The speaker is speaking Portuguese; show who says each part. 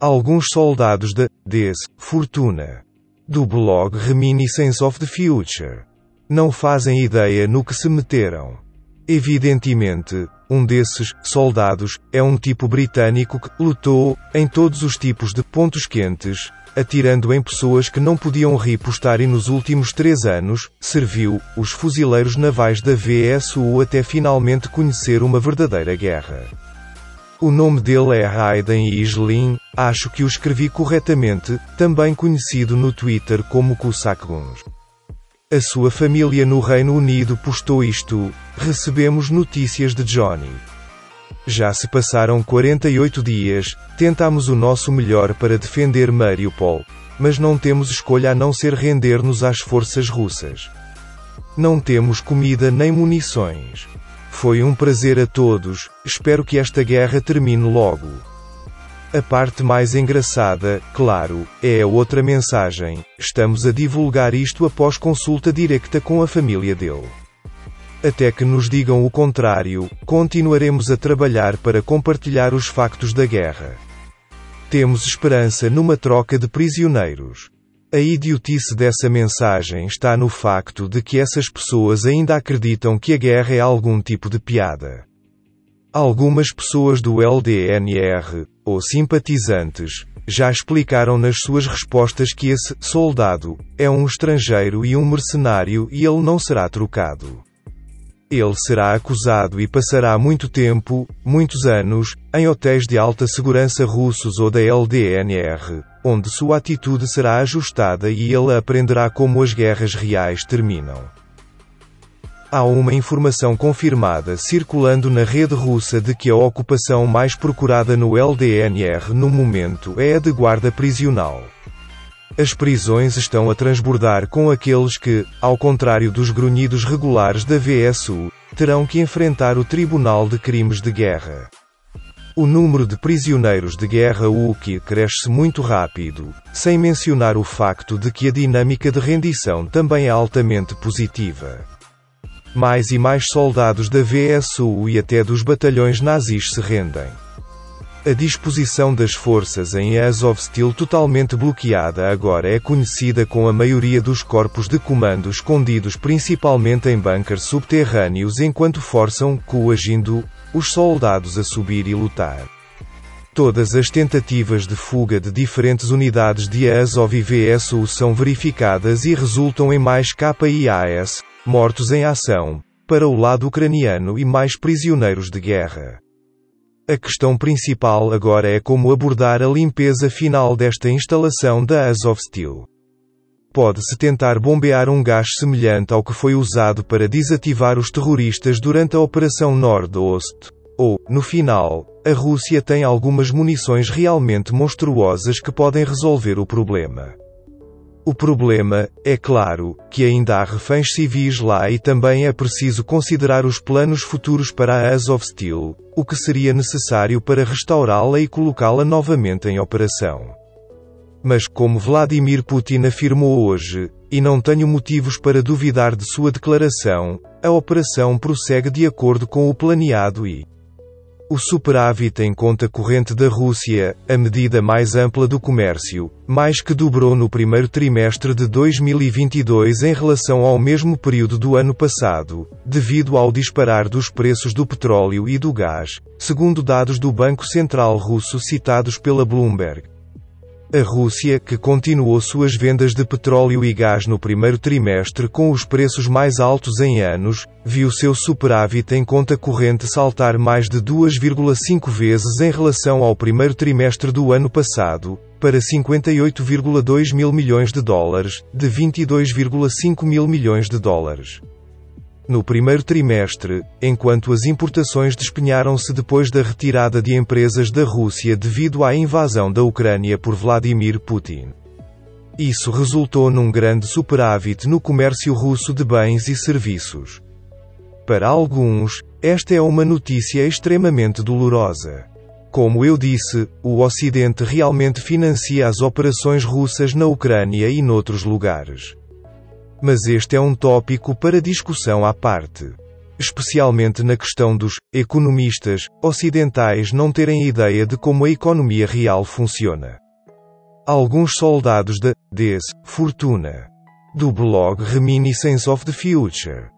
Speaker 1: Alguns soldados da Des Fortuna do blog Reminiscence of the Future não fazem ideia no que se meteram. Evidentemente, um desses soldados é um tipo britânico que lutou em todos os tipos de pontos quentes, atirando em pessoas que não podiam ripostar e nos últimos três anos, serviu os fuzileiros navais da VSU até finalmente conhecer uma verdadeira guerra. O nome dele é Hayden Islin, acho que o escrevi corretamente, também conhecido no Twitter como Kusakguns. A sua família no Reino Unido postou isto: recebemos notícias de Johnny. Já se passaram 48 dias, tentamos o nosso melhor para defender Mariupol, mas não temos escolha a não ser render-nos às forças russas. Não temos comida nem munições. Foi um prazer a todos, espero que esta guerra termine logo. A parte mais engraçada, claro, é a outra mensagem. Estamos a divulgar isto após consulta directa com a família dele. Até que nos digam o contrário, continuaremos a trabalhar para compartilhar os factos da guerra. Temos esperança numa troca de prisioneiros. A idiotice dessa mensagem está no facto de que essas pessoas ainda acreditam que a guerra é algum tipo de piada. Algumas pessoas do LDNR, ou simpatizantes, já explicaram nas suas respostas que esse soldado é um estrangeiro e um mercenário e ele não será trocado. Ele será acusado e passará muito tempo, muitos anos, em hotéis de alta segurança russos ou da LDNR, onde sua atitude será ajustada e ele aprenderá como as guerras reais terminam. Há uma informação confirmada circulando na rede russa de que a ocupação mais procurada no LDNR no momento é a de guarda prisional. As prisões estão a transbordar com aqueles que, ao contrário dos grunhidos regulares da VSU, terão que enfrentar o Tribunal de Crimes de Guerra. O número de prisioneiros de guerra UKI cresce muito rápido, sem mencionar o facto de que a dinâmica de rendição também é altamente positiva. Mais e mais soldados da VSU e até dos batalhões nazis se rendem. A disposição das forças em Azovstal totalmente bloqueada agora é conhecida com a maioria dos corpos de comando escondidos principalmente em bunkers subterrâneos enquanto forçam, coagindo, os soldados a subir e lutar. Todas as tentativas de fuga de diferentes unidades de Azov e VSU são verificadas e resultam em mais KIAS, mortos em ação, para o lado ucraniano e mais prisioneiros de guerra. A questão principal agora é como abordar a limpeza final desta instalação da Azovstal. Pode-se tentar bombear um gás semelhante ao que foi usado para desativar os terroristas durante a Operação Nordost. Ou, no final, a Rússia tem algumas munições realmente monstruosas que podem resolver o problema. O problema, é claro, que ainda há reféns civis lá e também é preciso considerar os planos futuros para a Azovstal, o que seria necessário para restaurá-la e colocá-la novamente em operação. Mas, como Vladimir Putin afirmou hoje, e não tenho motivos para duvidar de sua declaração, a operação prossegue de acordo com o planeado e o superávit em conta corrente da Rússia, a medida mais ampla do comércio, mais que dobrou no primeiro trimestre de 2022 em relação ao mesmo período do ano passado, devido ao disparar dos preços do petróleo e do gás, segundo dados do Banco Central Russo citados pela Bloomberg. A Rússia, que continuou suas vendas de petróleo e gás no primeiro trimestre com os preços mais altos em anos, viu seu superávit em conta corrente saltar mais de 2,5 vezes em relação ao primeiro trimestre do ano passado, para 58,2 mil milhões de dólares, de 22,5 mil milhões de dólares. No primeiro trimestre, enquanto as importações despenharam-se depois da retirada de empresas da Rússia devido à invasão da Ucrânia por Vladimir Putin. Isso resultou num grande superávit no comércio russo de bens e serviços. Para alguns, esta é uma notícia extremamente dolorosa. Como eu disse, o Ocidente realmente financia as operações russas na Ucrânia e noutros lugares. Mas este é um tópico para discussão à parte. especialmente na questão dos economistas ocidentais não terem ideia de como a economia real funciona. Alguns soldados da Des Fortuna do blog Reminiscence of the Future